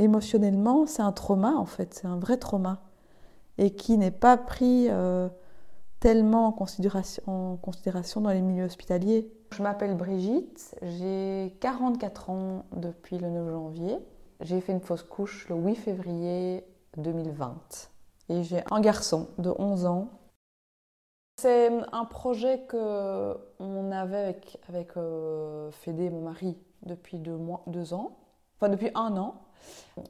émotionnellement, c'est un trauma en fait, c'est un vrai trauma. Et qui n'est pas pris euh, tellement en considération, dans les milieux hospitaliers. Je m'appelle Brigitte, j'ai 44 ans depuis le 9 janvier. J'ai fait une fausse couche le 8 février 2020. Et j'ai un garçon de 11 ans. C'est un projet que on avait avec, avec euh, Fédé, mon mari, depuis deux ans. Enfin, depuis un an.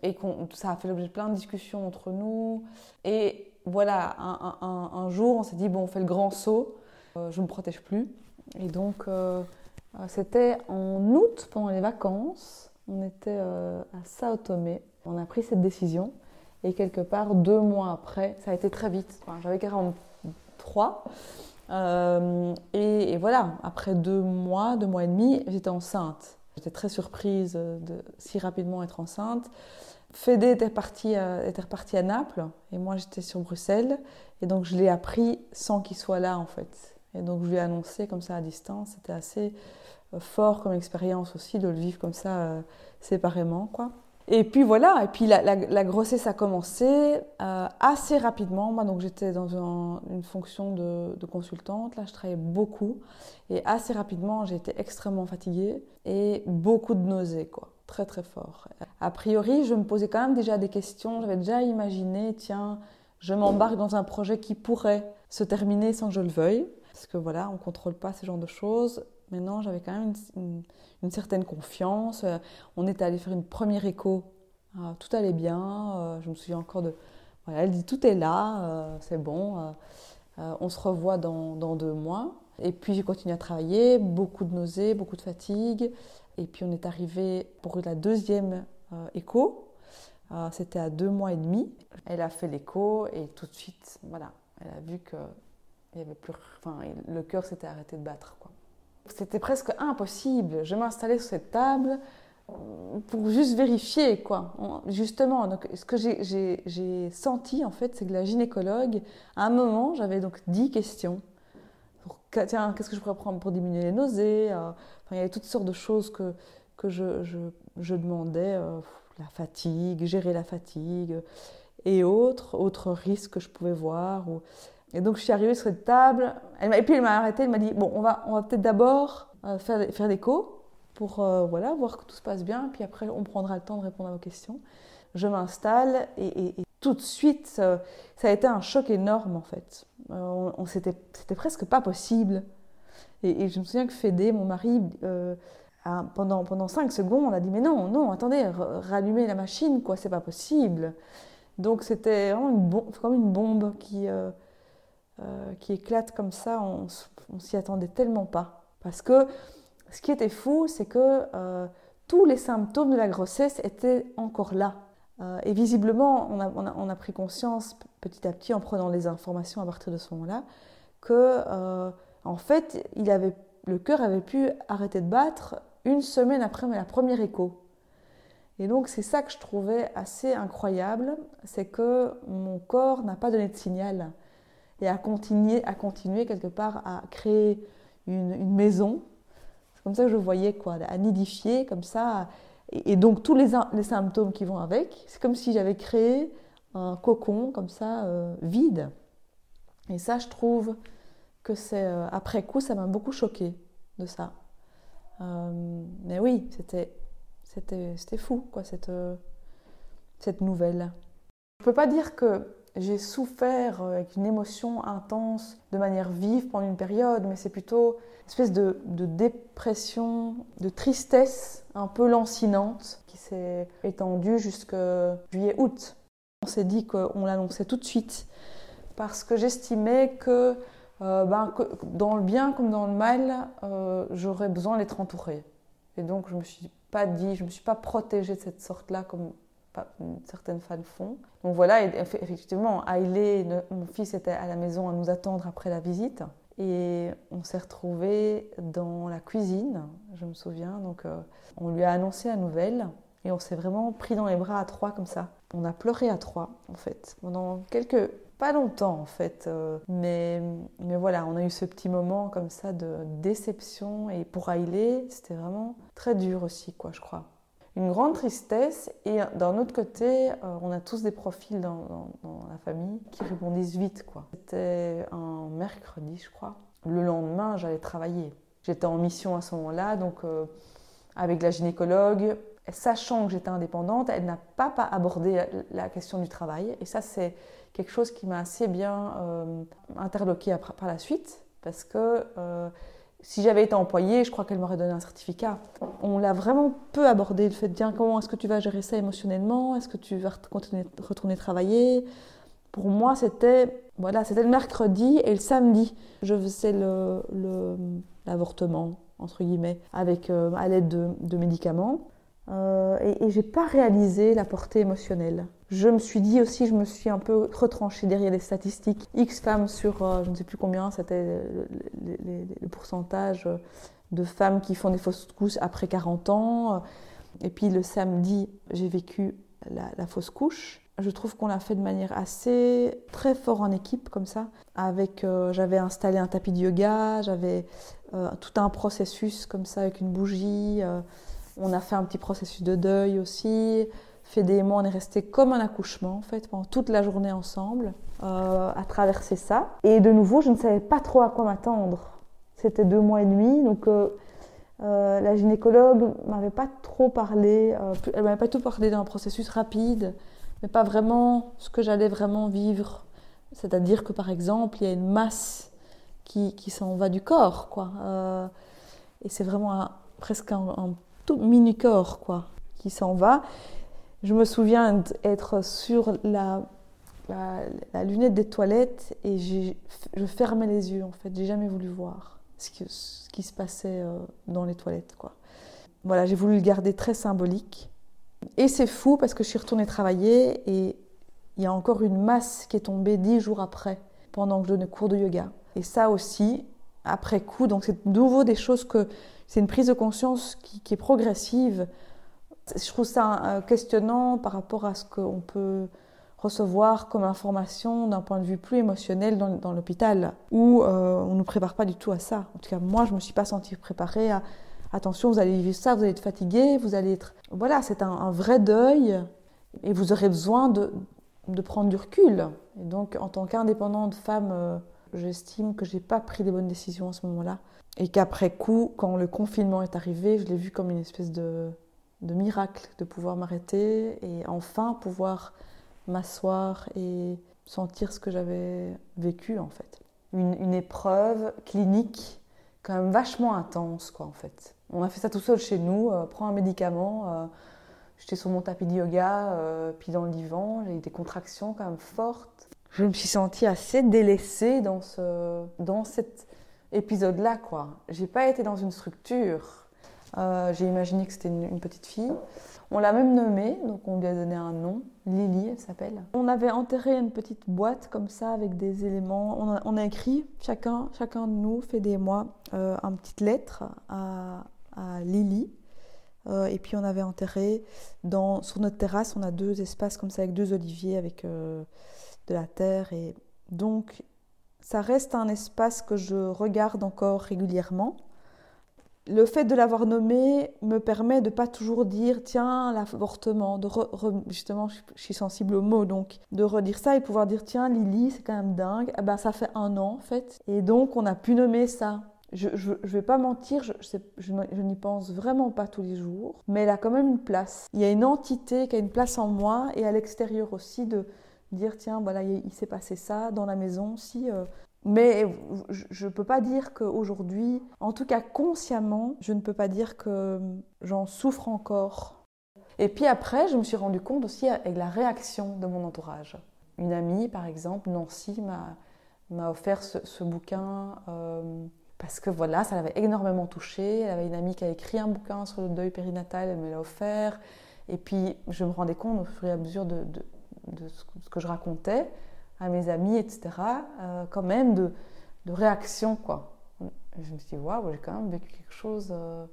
Et ça a fait l'objet de plein de discussions entre nous. Et voilà, un, jour, on s'est dit, bon, on fait le grand saut. Euh, je ne me protège plus. Et donc, euh, c'était en août, pendant les vacances. On était à Sao Tomé. On a pris cette décision. Et quelque part, deux mois après, ça a été très vite. J'avais 43. Euh, et, voilà, après deux mois, deux mois et demi, j'étais enceinte. J'étais très surprise de si rapidement être enceinte. Fédé était reparti, à, était reparti à Naples et moi j'étais sur Bruxelles. Et donc je l'ai appris sans qu'il soit là en fait. Et donc je lui ai annoncé comme ça à distance. C'était assez euh, fort comme expérience aussi de le vivre comme ça euh, séparément quoi. Et puis voilà, et puis la, grossesse a commencé euh, assez rapidement. Moi, donc j'étais dans une fonction de, consultante, là je travaillais beaucoup. Et assez rapidement, j'ai été extrêmement fatiguée et beaucoup de nausées, quoi. Très très fort. A priori, je me posais quand même déjà des questions. J'avais déjà imaginé, tiens, je m'embarque dans un projet qui pourrait se terminer sans que je le veuille. Parce que voilà, on ne contrôle pas ce genre de choses. Maintenant, j'avais quand même une, certaine confiance. Euh, on est allé faire une première écho. Euh, tout allait bien. Euh, je me souviens encore de. Voilà, elle dit tout est là, c'est bon. on se revoit dans, deux mois. Et puis j'ai continué à travailler, beaucoup de nausées, beaucoup de fatigue. Et puis on est arrivé pour la deuxième écho. C'était à deux mois et demi. Elle a fait l'écho et tout de suite, voilà, elle a vu que il y avait plus, enfin, le cœur s'était arrêté de battre. C'était presque impossible. Je m'installais sur cette table pour juste vérifier, quoi. Justement, donc, ce que j'ai senti, en fait, c'est que la gynécologue, à un moment, j'avais donc 10 questions. Tiens, qu'est-ce que je pourrais prendre pour diminuer les nausées euh, Il y avait toutes sortes de choses que, que je, je, je demandais. Euh, la fatigue, gérer la fatigue et autres, autres risques que je pouvais voir. Ou... Et donc je suis arrivée sur cette table, et puis elle m'a arrêtée, elle m'a dit, bon, on va, on va peut-être d'abord euh, faire, faire l'écho pour euh, voilà, voir que tout se passe bien, puis après on prendra le temps de répondre à vos questions. Je m'installe et, tout de suite, euh, ça a été un choc énorme en fait. on, c'était presque pas possible. Et, je me souviens que Fédé, mon mari, pendant, pendant cinq secondes, on a dit mais non, non, attendez, rallumer la machine, quoi, c'est pas possible. Donc c'était vraiment une comme une bombe qui qui éclate comme ça, on, s'y attendait tellement pas. Parce que ce qui était fou, c'est que euh, tous les symptômes de la grossesse étaient encore là. Euh, et visiblement, on a, on, a, pris conscience petit à petit en prenant les informations à partir de ce moment-là que, en fait, il avait, le cœur avait pu arrêter de battre une semaine après la première écho. Et donc c'est ça que je trouvais assez incroyable, c'est que mon corps n'a pas donné de signal et à continuer, à continuer quelque part à créer une, maison. C'est comme ça que je voyais, quoi, à nidifier comme ça. Et, donc tous les, les, symptômes qui vont avec, c'est comme si j'avais créé un cocon comme ça, euh, vide. Et ça, je trouve que c'est, euh, après coup, ça m'a beaucoup choqué de ça. Euh, mais oui, c'était, c'était, c'était fou, quoi, cette, cette nouvelle. Je ne peux pas dire que j'ai souffert euh, avec une émotion intense de manière vive pendant une période, mais c'est plutôt une espèce de, dépression, de tristesse un peu lancinante qui s'est étendue jusqu'à juillet-août. On s'est dit qu'on l'annonçait tout de suite parce que j'estimais que, euh, ben, dans le bien comme dans le mal, euh, j'aurais besoin d'être entourée. Et donc je me suis pas dit, je me suis pas protégée de cette sorte-là comme certaines femmes font. Donc voilà, effectivement, Hailey, mon fils était à la maison à nous attendre après la visite. Et on s'est retrouvés dans la cuisine, je me souviens. Donc euh, on lui a annoncé la nouvelle et on s'est vraiment pris dans les bras à trois comme ça. On a pleuré à trois en fait, pendant quelques... pas longtemps en fait. Euh, mais, mais voilà, on a eu ce petit moment comme ça de déception. Et pour Hailey, c'était vraiment très dur aussi, quoi, je crois une grande tristesse et d'un autre côté, euh, on a tous des profils dans, la famille qui répondissent vite. quoi. C'était un mercredi, je crois. Le lendemain, j'allais travailler. J'étais en mission à ce moment-là, donc euh, avec la gynécologue, sachant que j'étais indépendante, elle n'a pas, abordé la, question du travail. Et ça, c'est quelque chose qui m'a assez bien euh, interloqué par la suite, parce que euh, si j'avais été employée, je crois qu'elle m'aurait donné un certificat. On l'a vraiment peu abordé, le fait de dire comment est-ce que tu vas gérer ça émotionnellement, est-ce que tu vas continuer, retourner travailler? Pour moi, c'était voilà, c'était le mercredi et le samedi, je faisais l'avortement, le, entre guillemets, avec, euh, à l'aide de, médicaments. Euh, et, et j'ai pas réalisé la portée émotionnelle. Je me suis dit aussi, je me suis un peu retranchée derrière les statistiques. X femmes sur, euh, je ne sais plus combien, c'était le, pourcentage de femmes qui font des fausses couches après 40 ans. Et puis le samedi, j'ai vécu la, fausse couche. Je trouve qu'on l'a fait de manière assez très fort en équipe comme ça. Avec, euh, j'avais installé un tapis de yoga, j'avais euh, tout un processus comme ça avec une bougie. on a fait un petit processus de deuil aussi fait des mois, on est resté comme un accouchement en fait pendant toute la journée ensemble euh, à traverser ça. Et de nouveau, je ne savais pas trop à quoi m'attendre. C'était deux mois et demi, donc euh, euh, la gynécologue m'avait pas trop parlé. elle m'avait pas tout parlé d'un processus rapide, mais pas vraiment ce que j'allais vraiment vivre. C'est-à-dire que par exemple, il y a une masse qui, qui s'en va du corps, quoi. et c'est vraiment presque un, un tout mini corps, quoi, qui s'en va. Je me souviens être sur la, lunette des toilettes et je fermais les yeux en fait. J'ai jamais voulu voir ce, qui se passait euh, dans les toilettes. Quoi. Voilà, j'ai voulu le garder très symbolique. Et c'est fou parce que je suis retournée travailler et il y a encore une masse qui est tombée dix jours après, pendant que je donnais cours de yoga. Et ça aussi, après coup, donc c'est de nouveau des choses que c'est une prise de conscience qui est progressive je trouve ça questionnant par rapport à ce qu'on peut recevoir comme information d'un point de vue plus émotionnel dans, l'hôpital, où euh, on ne nous prépare pas du tout à ça. En tout cas, moi, je ne me suis pas sentie préparée à attention, vous allez vivre ça, vous allez être fatigué, vous allez être... Voilà, c'est un, vrai deuil et vous aurez besoin de, prendre du recul. Et donc, en tant qu'indépendante femme, euh, j'estime que je n'ai pas pris les bonnes décisions à ce moment-là. Et qu'après coup, quand le confinement est arrivé, je l'ai vu comme une espèce de de miracle de pouvoir m'arrêter et enfin pouvoir m'asseoir et sentir ce que j'avais vécu en fait. Une, épreuve clinique quand même vachement intense quoi en fait. On a fait ça tout seul chez nous, euh, prends un médicament, euh, j'étais sur mon tapis de yoga, euh, puis dans le divan, j'ai eu des contractions quand même fortes. Je me suis sentie assez délaissée dans, ce, dans cet épisode-là quoi. J'ai pas été dans une structure euh, j'ai imaginé que c'était une, petite fille. On l'a même nommée, donc on lui a donné un nom. Lily, elle s'appelle. On avait enterré une petite boîte comme ça avec des éléments. On a, écrit, chacun, chacun de nous, fait des mois, euh, une petite lettre à, Lily. Euh, et puis on avait enterré dans, sur notre terrasse, on a deux espaces comme ça avec deux oliviers avec de la terre. Et donc ça reste un espace que je regarde encore régulièrement le fait de l'avoir nommé me permet de pas toujours dire tiens l'avortement de justement je, suis sensible aux mots donc de redire ça et pouvoir dire tiens Lily c'est quand même dingue. Ben ça fait un an en fait. Et donc on a pu nommer ça. Je, je, vais pas mentir, je, je, n'y pense vraiment pas tous les jours, mais elle a quand même une place. Il y a une entité qui a une place en moi et à l'extérieur aussi de dire tiens voilà il, s'est passé ça dans la maison si euh, mais je ne peux pas dire qu'aujourd'hui, en tout cas consciemment, je ne peux pas dire que j'en souffre encore. Et puis après, je me suis rendu compte aussi avec la réaction de mon entourage. Une amie, par exemple, Nancy, m'a offert ce, bouquin euh, parce que voilà, ça l'avait énormément touchée. Elle avait une amie qui a écrit un bouquin sur le deuil périnatal, elle me l'a offert. Et puis, je me rendais compte au fur et à mesure de ce que je racontais à mes amis, etc., euh, quand même de, de réaction, quoi. je me suis dit, waouh, j'ai quand même vécu quelque chose euh,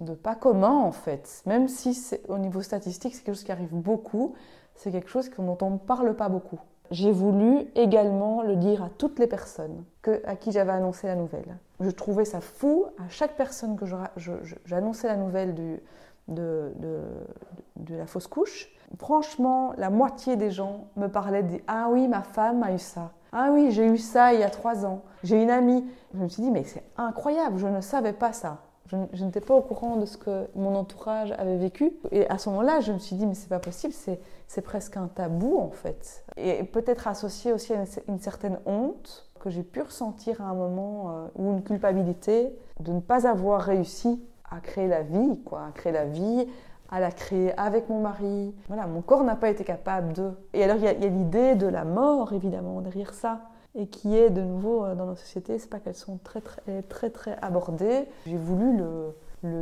de pas commun, en fait. Même si au niveau statistique, c'est quelque chose qui arrive beaucoup, c'est quelque chose dont on ne parle pas beaucoup. J'ai voulu également le dire à toutes les personnes à qui j'avais annoncé la nouvelle. Je trouvais ça fou, à chaque personne que j'annonçais la nouvelle du, de, de, la fausse couche, franchement, la moitié des gens me parlaient de Ah oui, ma femme a eu ça. Ah oui, j'ai eu ça il y a trois ans. J'ai une amie. Je me suis dit Mais c'est incroyable, je ne savais pas ça. Je, n'étais pas au courant de ce que mon entourage avait vécu. Et à ce moment-là, je me suis dit, mais c'est pas possible, c'est presque un tabou en fait. Et peut-être associé aussi à une, certaine honte que j'ai pu ressentir à un moment, euh, ou une culpabilité de ne pas avoir réussi à créer la vie, quoi, à créer la vie, à la créer avec mon mari. Voilà, mon corps n'a pas été capable de. Et alors il y a, l'idée de la mort évidemment derrière ça et qui est de nouveau euh, dans nos sociétés, c'est pas qu'elles sont très très très très abordées. J'ai voulu le,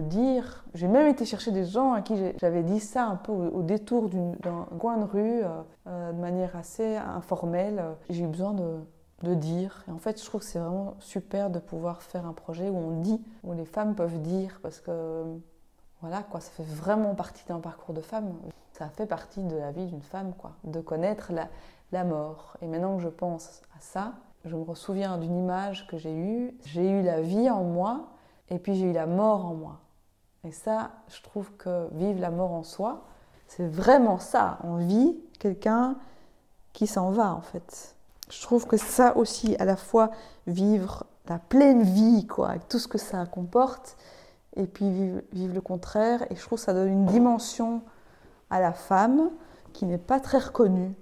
dire. J'ai même été chercher des gens à qui j'avais dit ça un peu au, détour d'un coin de rue, euh, euh, de manière assez informelle. J'ai eu besoin de, de dire. Et en fait, je trouve que c'est vraiment super de pouvoir faire un projet où on dit, où les femmes peuvent dire, parce que voilà, quoi, ça fait vraiment partie d'un parcours de femme. Ça fait partie de la vie d'une femme, quoi, de connaître la, la mort. Et maintenant que je pense à ça, je me souviens d'une image que j'ai eue. J'ai eu la vie en moi et puis j'ai eu la mort en moi. Et ça, je trouve que vivre la mort en soi, c'est vraiment ça. On vit quelqu'un qui s'en va en fait. Je trouve que ça aussi, à la fois vivre la pleine vie, quoi, avec tout ce que ça comporte, et puis vivre, vivre le contraire. Et je trouve que ça donne une dimension à la femme qui n'est pas très reconnue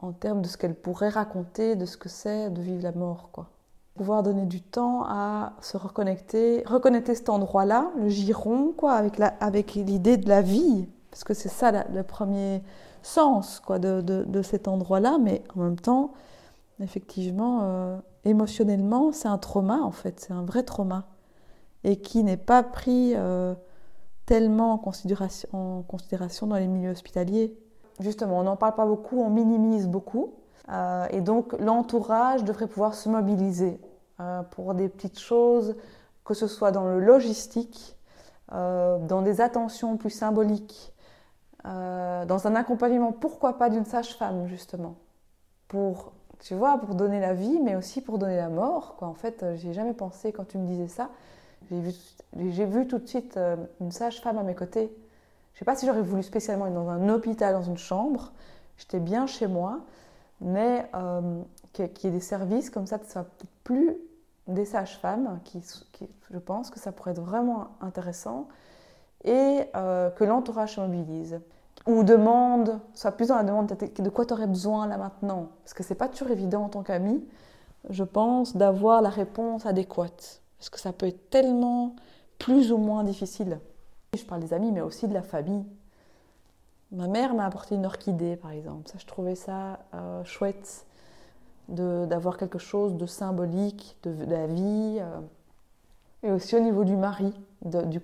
en termes de ce qu'elle pourrait raconter, de ce que c'est de vivre la mort. Quoi. Pouvoir donner du temps à se reconnecter, reconnecter cet endroit-là, le giron, quoi, avec, la, avec l'idée de la vie, parce que c'est ça le premier sens quoi, de, de, cet endroit-là, mais en même temps, effectivement, euh, émotionnellement, c'est un trauma en fait, c'est un vrai trauma, et qui n'est pas pris euh, tellement en considération, dans les milieux hospitaliers justement, on n'en parle pas beaucoup, on minimise beaucoup. Euh, et donc l'entourage devrait pouvoir se mobiliser euh, pour des petites choses, que ce soit dans le logistique, dans des attentions plus symboliques, dans un accompagnement, pourquoi pas d'une sage-femme justement, pour tu vois, pour donner la vie, mais aussi pour donner la mort. En fait, j'ai jamais pensé quand tu me disais ça. J'ai vu, tout de suite une sage-femme à mes côtés je ne sais pas si j'aurais voulu spécialement être dans un hôpital, dans une chambre. J'étais bien chez moi, mais euh, qu'il y ait des services comme ça, ça peut-être plus des sages-femmes, qui, je pense que ça pourrait être vraiment intéressant, et euh, que l'entourage se mobilise. Ou demande, soit plus dans la demande de quoi tu aurais besoin là maintenant? Parce que c'est pas toujours évident en tant qu'ami, je pense, d'avoir la réponse adéquate. Parce que ça peut être tellement plus ou moins difficile. Je parle des amis, mais aussi de la famille. Ma mère m'a apporté une orchidée, par exemple. Ça, je trouvais ça euh, chouette d'avoir quelque chose de symbolique de, la vie. Euh. Et aussi au niveau du mari, du,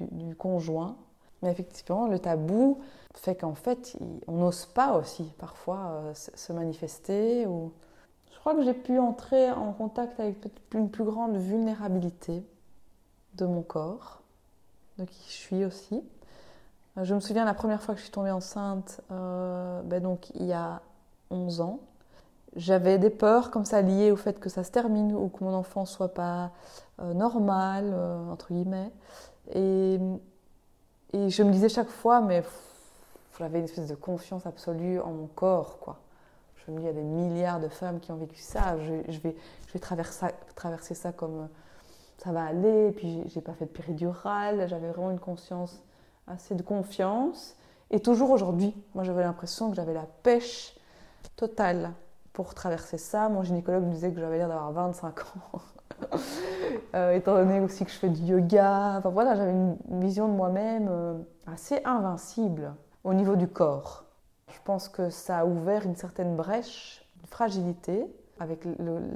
du, conjoint. Mais effectivement, le tabou fait qu'en fait, on n'ose pas aussi parfois euh, se manifester. Ou... Crois que j'ai pu entrer en contact avec une plus grande vulnérabilité de mon corps de qui je suis aussi. Euh, je me souviens la première fois que je suis tombée enceinte, euh, ben donc il y a 11 ans. J'avais des peurs comme ça liées au fait que ça se termine ou que mon enfant soit pas euh, normal, entre guillemets. Et, et, je me disais chaque fois, mais j'avais une espèce de confiance absolue en mon corps, quoi. Je me dis, il y a des milliards de femmes qui ont vécu ça. Je, vais, traverser, ça comme ça va aller. Et puis, j'ai pas fait de péridurale. J'avais vraiment une conscience assez de confiance. Et toujours aujourd'hui, moi, j'avais l'impression que j'avais la pêche totale pour traverser ça. Mon gynécologue me disait que j'avais l'air d'avoir 25 ans. euh, étant donné aussi que je fais du yoga. Enfin voilà, j'avais une vision de moi-même euh, assez invincible au niveau du corps. Je pense que ça a ouvert une certaine brèche, une fragilité, avec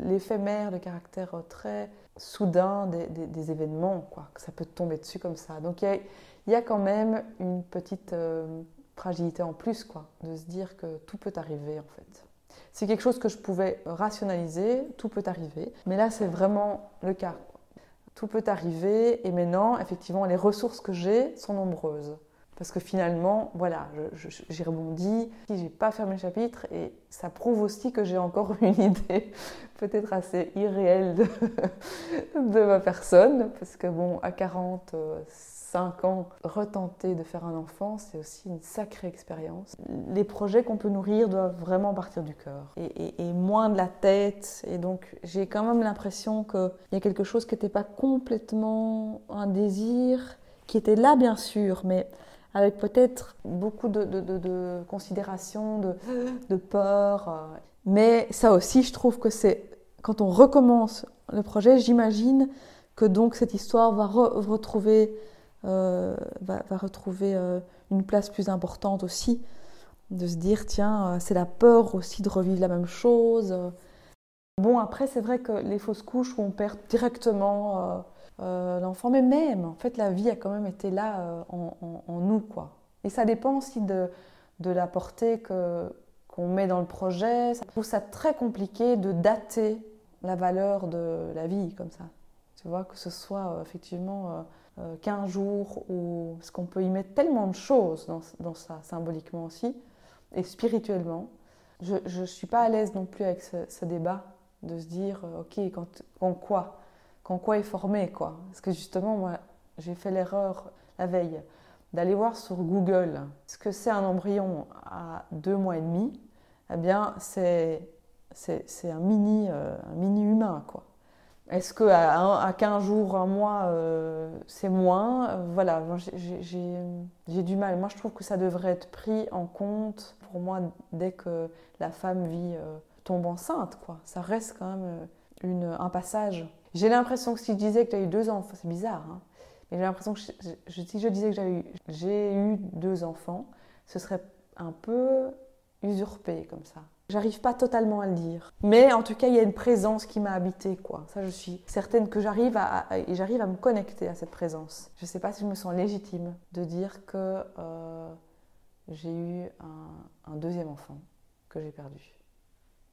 l'éphémère de caractère très soudain des, événements, quoi, que ça peut tomber dessus comme ça. Donc il y, a, quand même une petite euh, fragilité en plus, quoi, de se dire que tout peut arriver en fait. C'est quelque chose que je pouvais rationaliser, tout peut arriver, mais là c'est vraiment le cas. Tout peut arriver et maintenant, effectivement, les ressources que j'ai sont nombreuses. Parce que finalement, voilà, j'ai rebondi, j'ai pas fermé le chapitre et ça prouve aussi que j'ai encore une idée peut-être assez irréelle de, ma personne. Parce que bon, à 40, 5 ans, retenter de faire un enfant, c'est aussi une sacrée expérience. Les projets qu'on peut nourrir doivent vraiment partir du cœur et, moins de la tête. Et donc, j'ai quand même l'impression qu'il y a quelque chose qui n'était pas complètement un désir, qui était là bien sûr, mais avec peut-être beaucoup de, de, de, de, de peur. Euh. Mais ça aussi, je trouve que c'est quand on recommence le projet, j'imagine que donc cette histoire va retrouver, euh, va, retrouver euh, une place plus importante aussi, de se dire tiens, c'est la peur aussi de revivre la même chose. Bon, après, c'est vrai que les fausses couches où on perd directement euh, l'enfant, mais même, en fait, la vie a quand même été là euh, en, nous, quoi. Et ça dépend aussi de, la portée que, qu'on met dans le projet. Je trouve ça très compliqué de dater la valeur de la vie comme ça. Tu vois, que ce soit euh, effectivement 15 jours ou... Parce qu'on peut y mettre tellement de choses dans, dans ça, symboliquement aussi, et spirituellement. Je ne suis pas à l'aise non plus avec ce, débat de se dire, ok, quand, quand quoi qu'en quoi est formé, quoi. Parce que justement, moi, j'ai fait l'erreur la veille d'aller voir sur Google ce que c'est un embryon à deux mois et demi. Eh bien, c'est c'est un mini, euh, un mini humain, quoi. Est-ce que à, 15 jours, un mois, euh, c'est moins? Voilà, j'ai du mal. Moi, je trouve que ça devrait être pris en compte pour moi dès que la femme vit, euh, tombe enceinte, quoi. Ça reste quand même une, un passage j'ai l'impression que si je disais que as eu deux enfants, c'est bizarre, hein, mais j'ai l'impression que si je disais que j'ai eu, eu deux enfants, ce serait un peu usurpé comme ça. J'arrive pas totalement à le dire. Mais en tout cas, il y a une présence qui m'a habité, quoi. Ça, je suis certaine que j'arrive à, j'arrive à me connecter à cette présence. Je sais pas si je me sens légitime de dire que euh, j'ai eu un deuxième enfant que j'ai perdu.